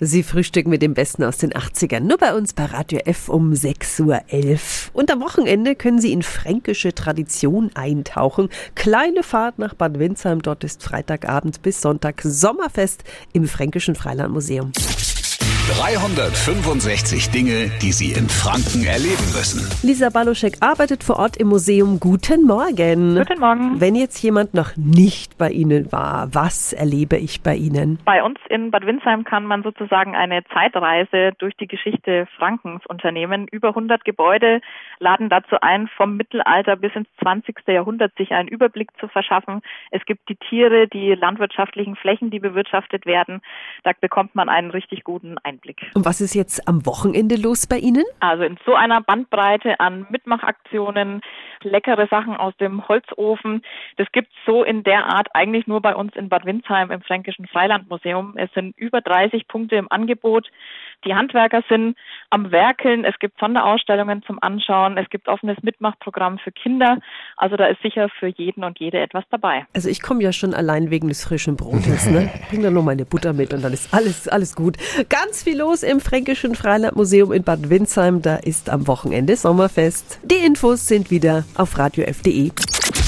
Sie frühstücken mit dem Besten aus den 80ern. Nur bei uns bei Radio F um 6.11 Uhr. Und am Wochenende können Sie in fränkische Tradition eintauchen. Kleine Fahrt nach Bad Windsheim. Dort ist Freitagabend bis Sonntag Sommerfest im Fränkischen Freilandmuseum. 365 Dinge, die Sie in Franken erleben müssen. Lisa Baluschek arbeitet vor Ort im Museum. Guten Morgen. Guten Morgen. Wenn jetzt jemand noch nicht bei Ihnen war, was erlebe ich bei Ihnen? Bei uns in Bad Windsheim kann man sozusagen eine Zeitreise durch die Geschichte Frankens unternehmen. Über 100 Gebäude laden dazu ein, vom Mittelalter bis ins 20. Jahrhundert sich einen Überblick zu verschaffen. Es gibt die Tiere, die landwirtschaftlichen Flächen, die bewirtschaftet werden. Da bekommt man einen richtig guten Einblick. Einblick. Und was ist jetzt am Wochenende los bei Ihnen? Also in so einer Bandbreite an Mitmachaktionen, leckere Sachen aus dem Holzofen. Das gibt es so in der Art eigentlich nur bei uns in Bad Windsheim im Fränkischen Freilandmuseum. Es sind über 30 Punkte im Angebot. Die Handwerker sind am Werkeln. Es gibt Sonderausstellungen zum Anschauen. Es gibt offenes Mitmachprogramm für Kinder. Also da ist sicher für jeden und jede etwas dabei. Also ich komme ja schon allein wegen des frischen Brotes. Ne? Bring da nur meine Butter mit und dann ist alles, alles gut. Ganz viel los im Fränkischen Freilandmuseum in Bad Windsheim. Da ist am Wochenende Sommerfest. Die Infos sind wieder auf radiof.de.